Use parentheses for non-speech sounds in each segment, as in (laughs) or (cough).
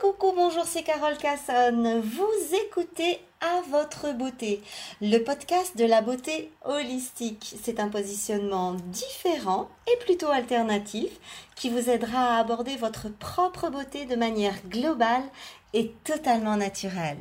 coucou, bonjour, c'est Carole Casson. Vous écoutez À votre beauté, le podcast de la beauté holistique. C'est un positionnement différent et plutôt alternatif qui vous aidera à aborder votre propre beauté de manière globale et totalement naturelle.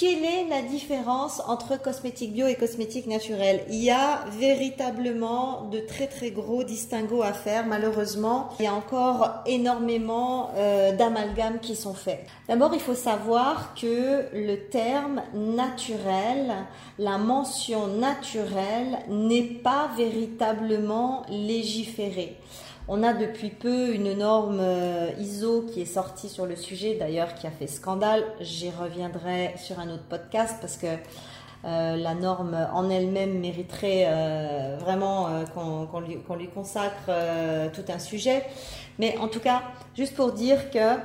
Quelle est la différence entre cosmétique bio et cosmétique naturel? Il y a véritablement de très très gros distinguos à faire. Malheureusement, il y a encore énormément euh, d'amalgames qui sont faits. D'abord, il faut savoir que le terme naturel, la mention naturelle n'est pas véritablement légiférée. On a depuis peu une norme euh, ISO qui est sortie sur le sujet, d'ailleurs qui a fait scandale. J'y reviendrai sur un autre podcast parce que euh, la norme en elle-même mériterait euh, vraiment qu'on lui, consacre tout un sujet. Mais en tout cas, juste pour dire que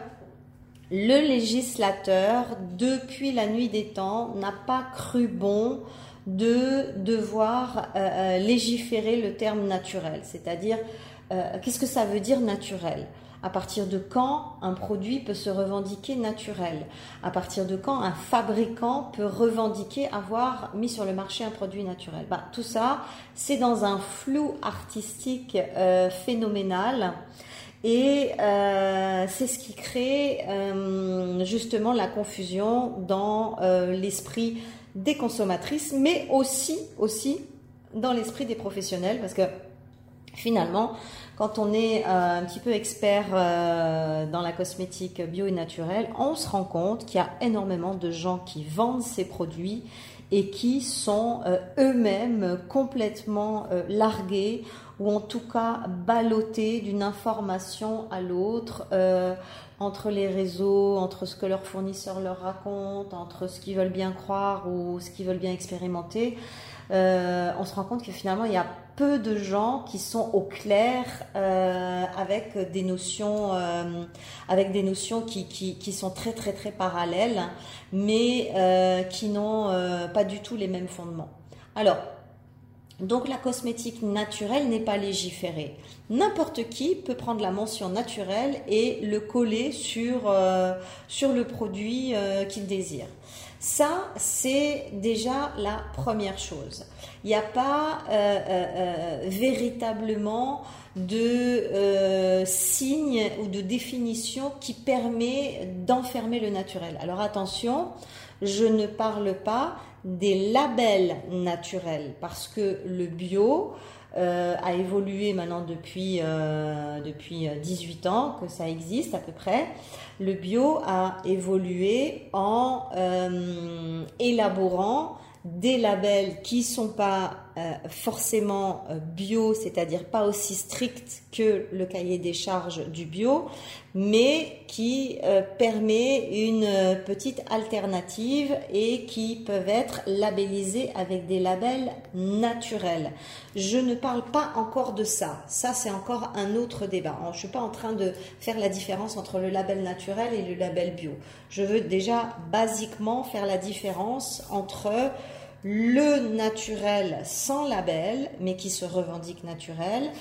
le législateur, depuis la nuit des temps, n'a pas cru bon de devoir légiférer le terme naturel, c'est-à-dire euh, qu'est-ce que ça veut dire naturel? À partir de quand un produit peut se revendiquer naturel? À partir de quand un fabricant peut revendiquer avoir mis sur le marché un produit naturel? Bah, Tout ça, c'est dans un flou artistique euh, phénoménal. Et euh, c'est ce qui crée justement la confusion dans l'esprit des consommatrices, mais aussi, aussi dans l'esprit des professionnels, parce que Finalement, quand on est euh, un petit peu expert euh, dans la cosmétique bio et naturelle, on se rend compte qu'il y a énormément de gens qui vendent ces produits et qui sont euh, eux-mêmes complètement largués ou en tout cas ballottés d'une information à l'autre entre les réseaux, entre ce que leurs fournisseurs leur racontent, entre ce qu'ils veulent bien croire ou ce qu'ils veulent bien expérimenter. On se rend compte que finalement il y a peu de gens qui sont au clair euh, avec des notions, euh, avec des notions qui, sont très très très parallèles, mais euh, qui n'ont pas du tout les mêmes fondements. Alors, donc la cosmétique naturelle n'est pas légiférée. N'importe qui peut prendre la mention naturelle et le coller sur, sur le produit qu'il désire. Ça, c'est déjà la première chose. Il n'y a pas euh, euh, euh, véritablement de signe ou de définition qui permet d'enfermer le naturel. Alors attention, je ne parle pas des labels naturels parce que le bio, a évolué maintenant depuis, depuis 18 ans que ça existe à peu près. Le bio a évolué en euh, élaborant des labels qui sont pas euh, forcément euh, bio, c'est-à-dire pas aussi stricts que le cahier des charges du bio, mais qui euh, permet une petite alternative et qui peuvent être labellisés avec des labels naturels. Je ne parle pas encore de ça. Ça, c'est encore un autre débat. Je suis pas en train de faire la différence entre le label naturel et le label bio. Je veux déjà basiquement faire la différence entre le naturel sans label, mais qui se revendique naturel,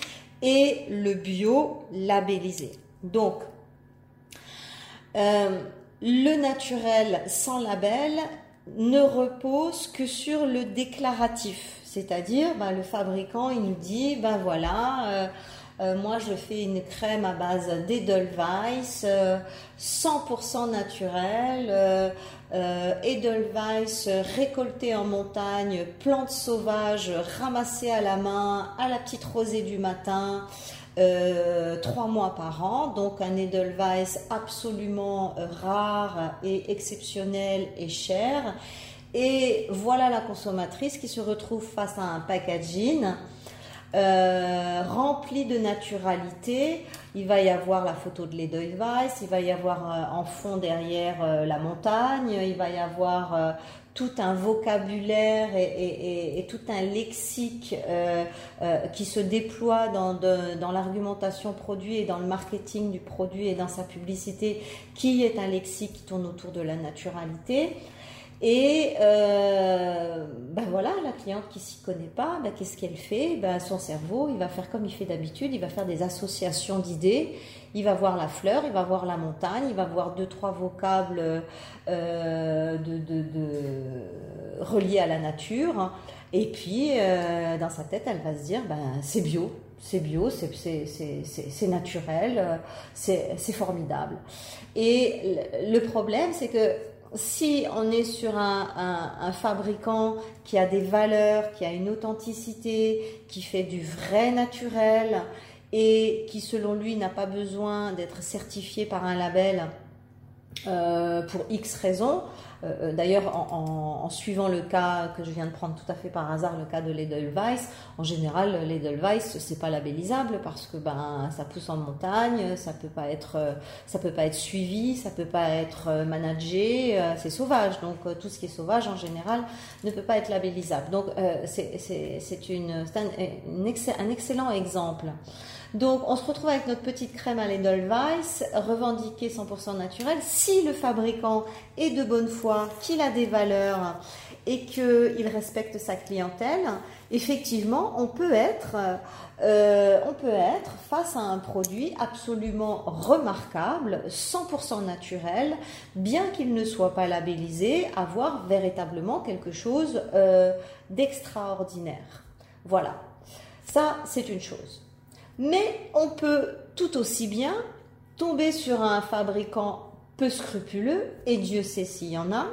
et le bio labellisé. Donc, euh, le naturel sans label ne repose que sur le déclaratif, c'est-à-dire ben, le fabricant il nous dit ben voilà euh, euh, moi, je fais une crème à base d'Edelweiss, 100% naturelle, euh, Edelweiss récolté en montagne, plantes sauvages ramassées à la main, à la petite rosée du matin. Euh, trois mois par an, donc un Edelweiss absolument rare et exceptionnel et cher. Et voilà la consommatrice qui se retrouve face à un packaging euh, rempli de naturalité. Il va y avoir la photo de l'Edelweiss, il va y avoir euh, en fond derrière euh, la montagne, il va y avoir tout un vocabulaire et, tout un lexique qui se déploie dans, dans l'argumentation produit et dans le marketing du produit et dans sa publicité, qui est un lexique qui tourne autour de la naturalité. Et euh, ben voilà, la cliente qui s'y connaît pas, ben qu'est-ce qu'elle fait? Ben Son cerveau, il va faire comme il fait d'habitude, il va faire des associations d'idées. Il va voir la fleur, il va voir la montagne, il va voir deux trois vocables euh, de, de, de, reliés à la nature. Et puis euh, dans sa tête, elle va se dire ben c'est bio, c'est bio, c'est naturel, c'est formidable. Et le problème, c'est que si on est sur un, fabricant qui a des valeurs, qui a une authenticité, qui fait du vrai naturel et qui selon lui n'a pas besoin d'être certifié par un label euh, pour X raisons, euh, euh, d'ailleurs, en, suivant le cas que je viens de prendre tout à fait par hasard, le cas de l'Edelweiss, en général, l'Edelweiss, c'est pas labellisable parce que ben ça pousse en montagne, ça peut pas être, euh, ça peut pas être suivi, ça peut pas être managé, c'est sauvage. Donc tout ce qui est sauvage en général ne peut pas être labellisable. Donc c'est une, un, un excellent exemple. Donc, on se retrouve avec notre petite crème à l'Edelweiss, revendiquée 100% naturelle. Si le fabricant est de bonne foi, qu'il a des valeurs et qu'il respecte sa clientèle, effectivement, on peut être, euh, face à un produit absolument remarquable, 100% naturel, bien qu'il ne soit pas labellisé, avoir véritablement quelque chose euh, d'extraordinaire. Voilà, ça c'est une chose. Mais on peut tout aussi bien tomber sur un fabricant peu scrupuleux, et Dieu sait s'il y en a,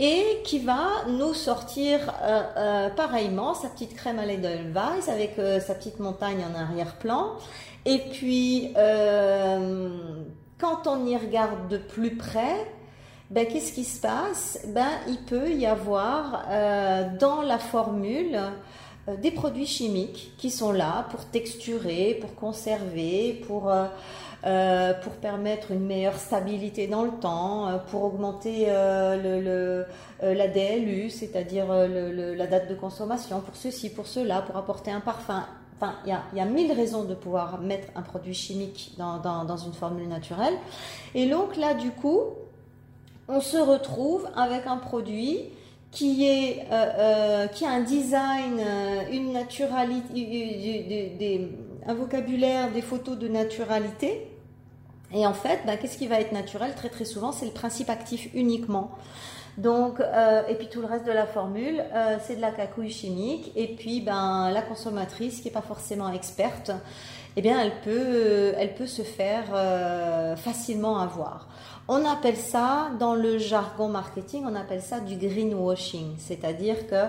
et qui va nous sortir euh, euh, pareillement sa petite crème à l'Edelweiss avec euh, sa petite montagne en arrière-plan. Et puis, quand on y regarde de plus près, ben, qu'est-ce qui se passe? Ben, Il peut y avoir dans la formule des produits chimiques qui sont là pour texturer, pour conserver, pour, euh, euh, pour permettre une meilleure stabilité dans le temps, pour augmenter la DLU, c'est-à-dire la date de consommation, pour ceci, pour cela, pour apporter un parfum. Enfin, il y a, y a, mille raisons de pouvoir mettre un produit chimique dans, dans, dans une formule naturelle. Et donc là, du coup, on se retrouve avec un produit qui, est, euh, euh, qui a un design, euh, une naturalité, un vocabulaire, des photos de naturalité. Et en fait, bah, qu'est-ce qui va être naturel Très très souvent, c'est le principe actif uniquement. Donc, et puis tout le reste de la formule, c'est de la cacouille chimique. Et puis, ben, la consommatrice qui n'est pas forcément experte, eh bien, elle peut, elle peut se faire facilement avoir. On appelle ça, dans le jargon marketing, on appelle ça du greenwashing, c'est-à-dire que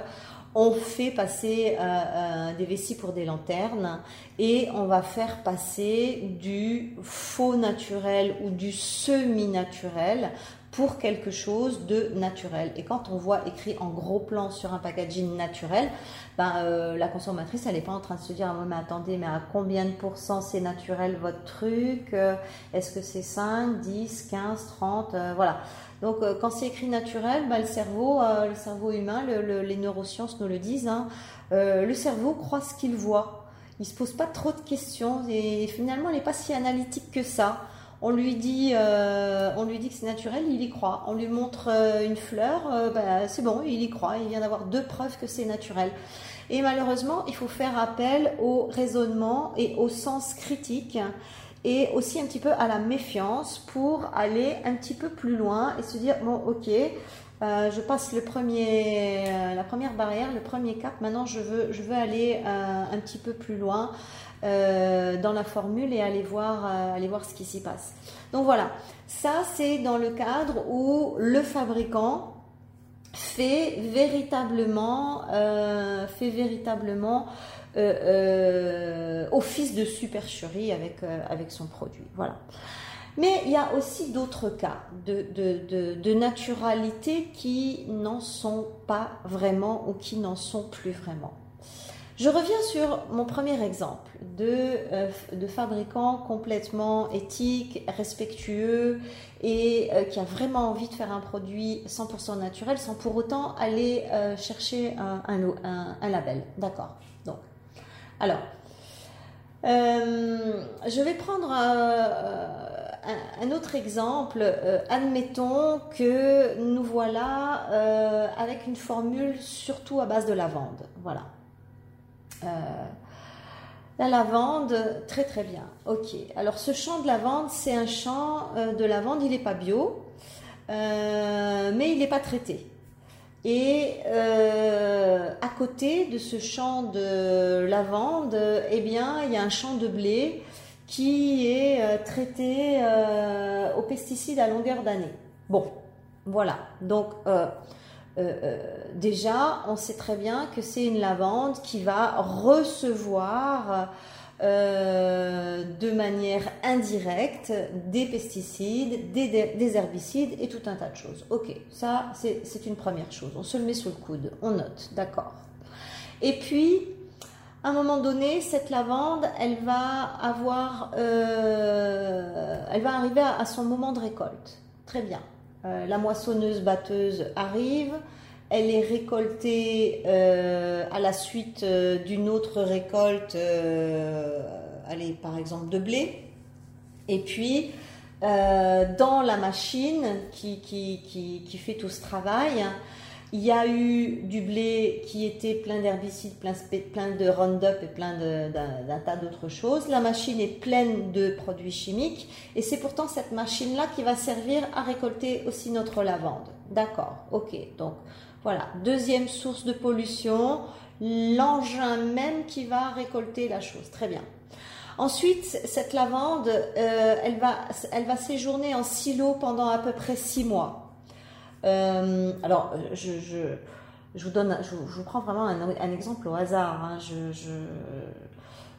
on fait passer euh, euh, des vessies pour des lanternes et on va faire passer du faux naturel ou du semi-naturel pour quelque chose de naturel. Et quand on voit écrit en gros plan sur un packaging naturel, ben, euh, la consommatrice, elle n'est pas en train de se dire, ah, mais attendez, mais à combien de pourcents c'est naturel votre truc euh, Est-ce que c'est 5, 10, 15, 30 Voilà. Donc euh, quand c'est écrit naturel, ben, le cerveau, le cerveau humain, les neurosciences nous le disent, hein, le cerveau croit ce qu'il voit. Il se pose pas trop de questions et finalement, il n'est pas si analytique que ça. On lui dit, euh, on lui dit que c'est naturel, il y croit. On lui montre euh, une fleur, euh, bah, c'est bon, il y croit. Il vient d'avoir deux preuves que c'est naturel. Et malheureusement, il faut faire appel au raisonnement et au sens critique et aussi un petit peu à la méfiance pour aller un petit peu plus loin et se dire bon, ok. Je passe le premier, la première barrière, le premier cap. Maintenant, je veux, je veux aller un petit peu plus loin. Euh, dans la formule et aller voir, euh, aller voir ce qui s'y passe. Donc voilà, ça c'est dans le cadre où le fabricant fait véritablement, euh, fait véritablement office de supercherie avec, avec son produit. Voilà. Mais il y a aussi d'autres cas de, naturalité qui n'en sont pas vraiment ou qui n'en sont plus vraiment. Je reviens sur mon premier exemple de, euh, de fabricant complètement éthique, respectueux et euh, qui a vraiment envie de faire un produit 100% naturel sans pour autant aller euh, chercher un label. D'accord. Donc, alors, je vais prendre un, autre exemple, euh, admettons que nous voilà euh, avec une formule surtout à base de lavande. Voilà. la lavande, très très bien. Ok. Alors ce champ de lavande, c'est un champ de lavande, il n'est pas bio, mais il n'est pas traité. Et à côté de ce champ de lavande, eh bien, il y a un champ de blé qui est euh, traité euh, aux pesticides à longueur d'année. Bon, voilà. Donc, euh, déjà, on sait très bien que c'est une lavande qui va recevoir de manière indirecte des pesticides, des, des, herbicides et tout un tas de choses. Ok, ça c'est une première chose. On se le met sous le coude, on note, d'accord. Et puis, à un moment donné, cette lavande, elle va avoir, euh, elle va arriver à, son moment de récolte. Très bien. Euh, la moissonneuse batteuse arrive, elle est récoltée euh, à la suite d'une autre récolte, par exemple de blé. Et puis, dans la machine qui, fait tout ce travail, il y a eu du blé qui était plein d'herbicides, plein, de Roundup et plein d'un tas d'autres choses. La machine est pleine de produits chimiques et c'est pourtant cette machine-là qui va servir à récolter aussi notre lavande. D'accord, ok. Donc voilà, deuxième source de pollution, l'engin même qui va récolter la chose. Très bien. Ensuite, cette lavande, euh, elle, va, elle va séjourner en silo pendant à peu près six mois. Euh, alors, je, vous donne, je, vous prends vraiment un, exemple au hasard. Hein. Je,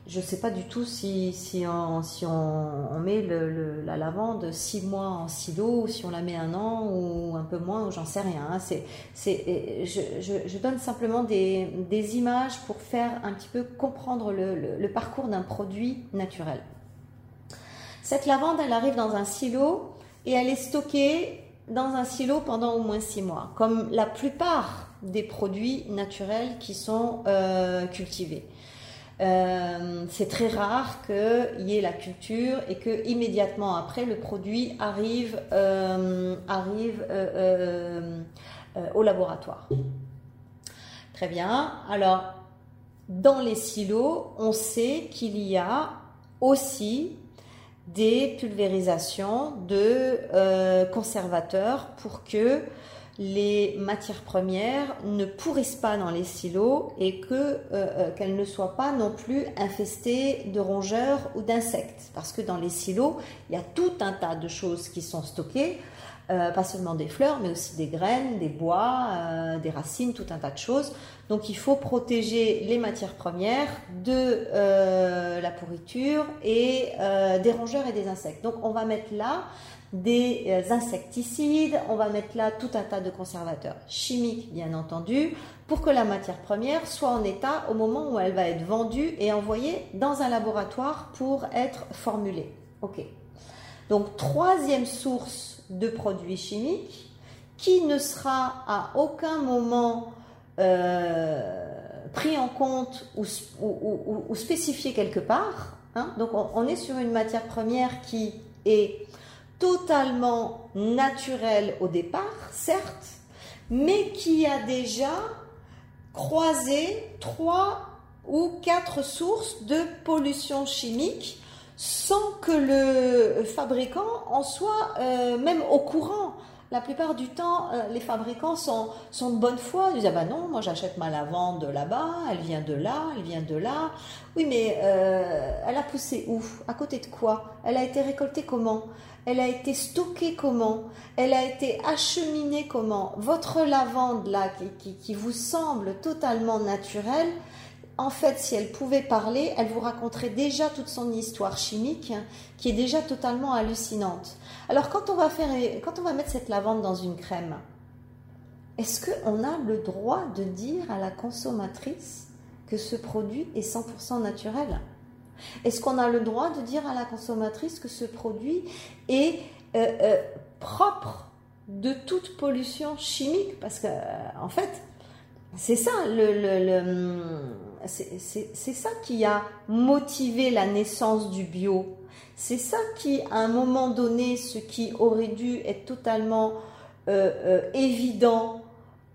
je, sais pas du tout si, si, on, si on, met la lavande six mois en silo, ou si on la met un an ou un peu moins, ou j'en sais rien. Hein. C'est, c'est, je, donne simplement des, des, images pour faire un petit peu comprendre le, le parcours d'un produit naturel. Cette lavande, elle arrive dans un silo et elle est stockée dans un silo pendant au moins six mois, comme la plupart des produits naturels qui sont euh, cultivés. Euh, c'est très rare qu'il y ait la culture et que immédiatement après le produit arrive, euh, arrive au laboratoire. Très bien. Alors, dans les silos, on sait qu'il y a aussi des pulvérisations de euh, conservateurs pour que les matières premières ne pourrissent pas dans les silos et que euh, euh, qu'elles ne soient pas non plus infestées de rongeurs ou d'insectes. Parce que dans les silos il y a tout un tas de choses qui sont stockées euh, pas seulement des fleurs, mais aussi des graines, des bois, euh, des racines, tout un tas de choses. Donc il faut protéger les matières premières de euh, la pourriture et des rongeurs et des insectes. Donc on va mettre là des insecticides, on va mettre là tout un tas de conservateurs chimiques, bien entendu, pour que la matière première soit en état au moment où elle va être vendue et envoyée dans un laboratoire pour être formulée. Ok. Donc troisième source de produits chimiques qui ne sera à aucun moment euh, pris en compte ou, spécifié quelque part. Hein. Donc on, est sur une matière première qui est totalement naturelle au départ, certes, mais qui a déjà croisé trois ou quatre sources de pollution chimique sans que le fabricant en soit euh, même au courant. La plupart du temps, euh, les fabricants sont, sont, de bonne foi. Ils disent ah ben non, moi j'achète ma lavande là-bas, elle vient de là, elle vient de là. Oui, mais euh, elle a poussé où? À côté de quoi? Elle a été récoltée comment? Elle a été stockée comment? Elle a été acheminée comment? Votre lavande là, qui, qui vous semble totalement naturelle, en fait, si elle pouvait parler, elle vous raconterait déjà toute son histoire chimique, qui est déjà totalement hallucinante. Alors, quand on va, faire, quand on va mettre cette lavande dans une crème, est-ce qu'on a le droit de dire à la consommatrice que ce produit est 100% naturel? Est-ce qu'on a le droit de dire à la consommatrice que ce produit est euh, euh, propre de toute pollution chimique? Parce que, euh, en fait, c'est ça, le, c'est ça qui a motivé la naissance du bio. C'est ça qui, à un moment donné, ce qui aurait dû être totalement euh, euh, évident,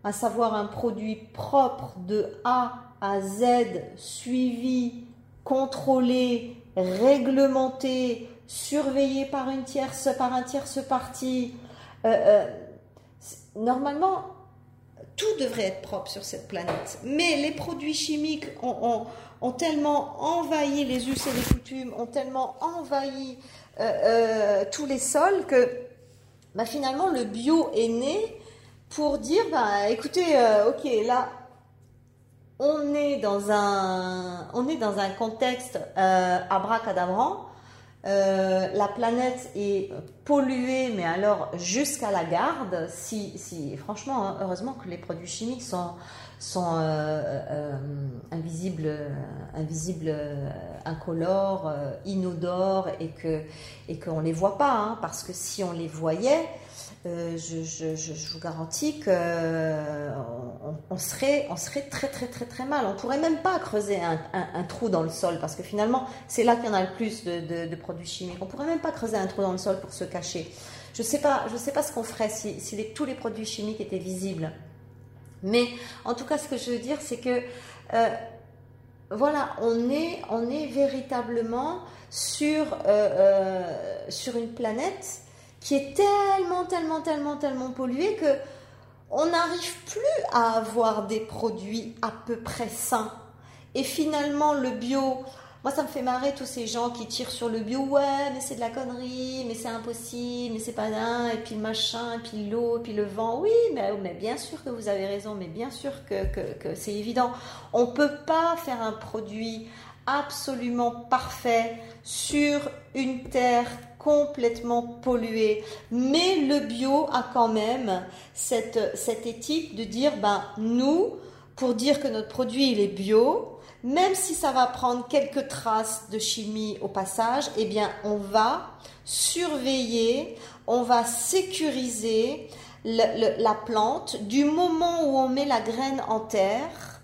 à savoir un produit propre de A à Z, suivi, contrôlé, réglementé, surveillé par une tierce, par un tierce parti. Euh, normalement, tout devrait être propre sur cette planète. Mais les produits chimiques ont, tellement envahi les us et les coutumes, ont tellement envahi tous les sols que bah, finalement, le bio est né pour dire, bah, écoutez, euh, ok, là, on est dans un, on est dans un contexte euh, abracadabrant. Euh, la planète est polluée, mais alors jusqu'à la garde. Si, si, franchement, hein, heureusement que les produits chimiques sont, sont invisibles, invisibles, incolores, inodores, et que et qu'on les voit pas, hein, parce que si on les voyait, euh, je, vous garantis qu'on on serait, on serait très très très très mal. On pourrait même pas creuser un, trou dans le sol parce que finalement c'est là qu'il y en a le plus de, produits chimiques. On pourrait même pas creuser un trou dans le sol pour se cacher. Je sais pas, je sais pas ce qu'on ferait si, tous les produits chimiques étaient visibles. Mais en tout cas, ce que je veux dire, c'est que euh, voilà, on est, véritablement sur, euh, sur une planète qui est tellement, tellement, tellement, tellement pollué que on n'arrive plus à avoir des produits à peu près sains. Et finalement, le bio, moi ça me fait marrer tous ces gens qui tirent sur le bio, ouais, mais c'est de la connerie, mais c'est impossible, mais c'est pas un, et puis le machin, et puis l'eau, et puis le vent. Oui, mais, mais, bien sûr que vous avez raison, mais bien sûr que, que, que c'est évident. On peut pas faire un produit absolument parfait sur une terre complètement polluée. Mais le bio a quand même cette, cette éthique de dire, ben, nous, pour dire que notre produit il est bio, même si ça va prendre quelques traces de chimie au passage, eh bien, on va surveiller, on va sécuriser la plante du moment où on met la graine en terre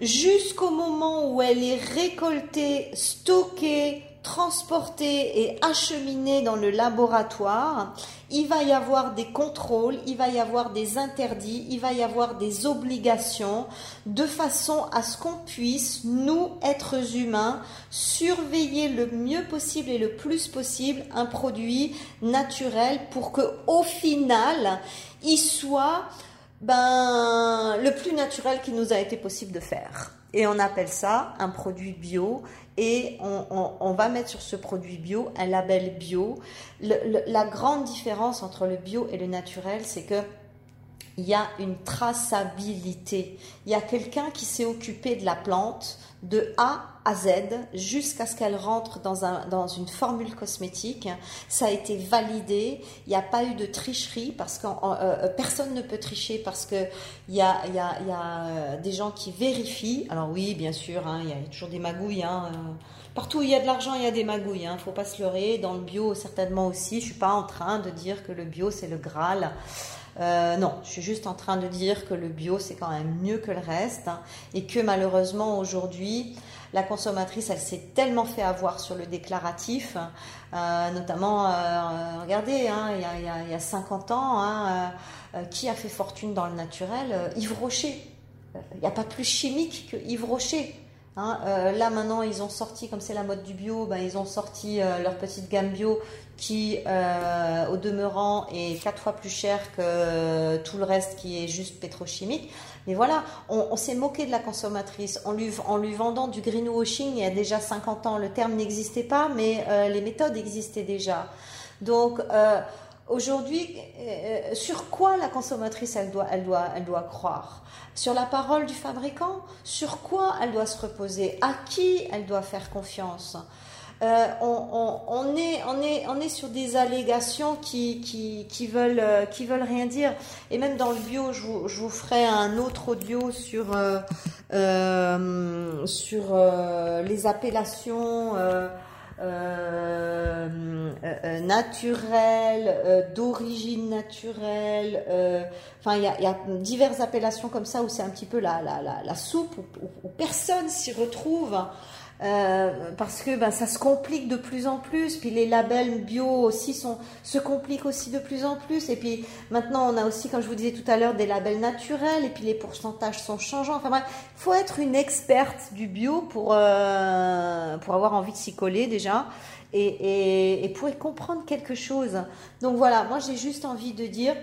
jusqu'au moment où elle est récoltée, stockée, transporté et acheminé dans le laboratoire, il va y avoir des contrôles, il va y avoir des interdits, il va y avoir des obligations, de façon à ce qu'on puisse, nous, êtres humains, surveiller le mieux possible et le plus possible un produit naturel pour que, au final, il soit ben, le plus naturel qu'il nous a été possible de faire. Et on appelle ça un produit bio et on, va mettre sur ce produit bio un label bio. la grande différence entre le bio et le naturel, c'est que il y a une traçabilité. Il y a quelqu'un qui s'est occupé de la plante de A à Z jusqu'à ce qu'elle rentre dans, un, dans une formule cosmétique. Ça a été validé. Il n'y a pas eu de tricherie parce que euh, euh, personne ne peut tricher parce que il y a, y a, y a euh, des gens qui vérifient. Alors oui, bien sûr, hein, il y a toujours des magouilles. Hein, Partout où il y a de l'argent, il y a des magouilles. Il hein, ne faut pas se leurrer. Dans le bio, certainement aussi. Je suis pas en train de dire que le bio c'est le Graal. Euh, non, je suis juste en train de dire que le bio, c'est quand même mieux que le reste hein, et que malheureusement aujourd'hui, la consommatrice, elle s'est tellement fait avoir sur le déclaratif, euh, notamment, euh, regardez, hein, il, y a, il, y a, 50 ans, hein, qui a fait fortune dans le naturel? Yves Rocher. Il n'y a pas plus chimique que Yves Rocher. Hein, euh, là maintenant, ils ont sorti, comme c'est la mode du bio, ben, ils ont sorti euh, leur petite gamme bio qui, euh, au demeurant, est quatre fois plus cher que tout le reste qui est juste pétrochimique. Mais voilà, on, s'est moqué de la consommatrice en lui, en lui vendant du greenwashing il y a déjà 50 ans. Le terme n'existait pas, mais les méthodes existaient déjà. Donc, Aujourd'hui, sur quoi la consommatrice elle doit, elle doit, elle doit croire? Sur la parole du fabricant, sur quoi elle doit se reposer, à qui elle doit faire confiance? Euh, on, est, on, est, on est sur des allégations qui, qui, veulent, euh, qui veulent rien dire. Et même dans le bio, je vous, je vous ferai un autre audio sur, euh, sur les appellations naturel, d'origine naturelle. Enfin, il y a, diverses appellations comme ça où c'est un petit peu la, la, soupe où personne s'y retrouve. Euh, parce que ben, ça se complique de plus en plus. Puis les labels bio aussi sont, se compliquent aussi de plus en plus. Et puis maintenant, on a aussi, comme je vous disais tout à l'heure, des labels naturels. Et puis les pourcentages sont changeants. Enfin bref, il faut être une experte du bio pour, euh, pour avoir envie de s'y coller déjà. Et, et, et pour y comprendre quelque chose. Donc voilà, moi j'ai juste envie de dire,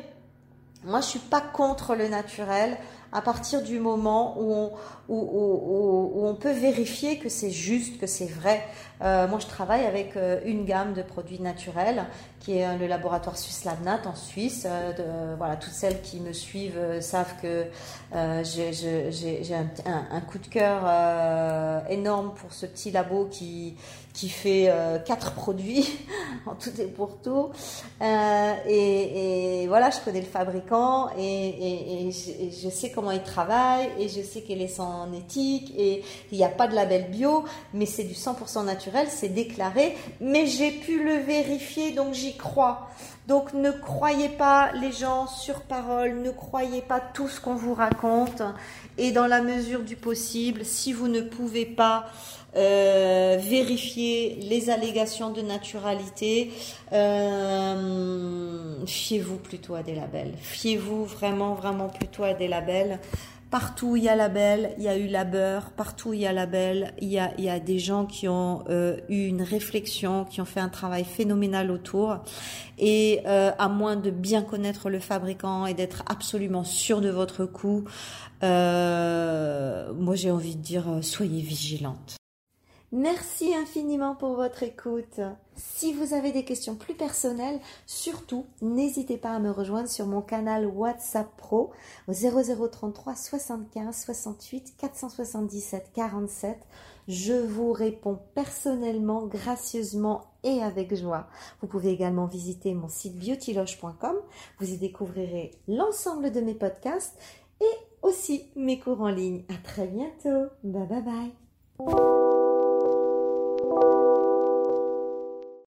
moi je suis pas contre le naturel à partir du moment où on, où, on peut vérifier que c'est juste, que c'est vrai. Euh, moi, je travaille avec euh, une gamme de produits naturels qui est euh, le laboratoire Suisse Labnat en Suisse. De, voilà, toutes celles qui me suivent savent que j'ai un, coup de cœur énorme pour ce petit labo qui, qui fait quatre produits (laughs) en tout et pour tout. Et, voilà, je connais le fabricant et, et je, je, sais comment il travaille et je sais quelle est son éthique et il n'y a pas de label bio, mais c'est du 100% naturel, c'est déclaré, mais j'ai pu le vérifier, donc j'y crois. Donc ne croyez pas les gens sur parole, ne croyez pas tout ce qu'on vous raconte, et dans la mesure du possible, si vous ne pouvez pas euh, vérifier les allégations de naturalité, euh, fiez-vous plutôt à des labels. Fiez-vous vraiment, vraiment plutôt à des labels. Partout il y a label, il y a eu labeur. Partout il y a label, il y a, il y a des gens qui ont euh, eu une réflexion, qui ont fait un travail phénoménal autour. Et euh, à moins de bien connaître le fabricant et d'être absolument sûr de votre coup, moi j'ai envie de dire soyez vigilante. Merci infiniment pour votre écoute. Si vous avez des questions plus personnelles, surtout n'hésitez pas à me rejoindre sur mon canal WhatsApp Pro au 0033 75 68 477 47. Je vous réponds personnellement, gracieusement et avec joie. Vous pouvez également visiter mon site beautyloge.com. Vous y découvrirez l'ensemble de mes podcasts et aussi mes cours en ligne. À très bientôt. Bye bye bye.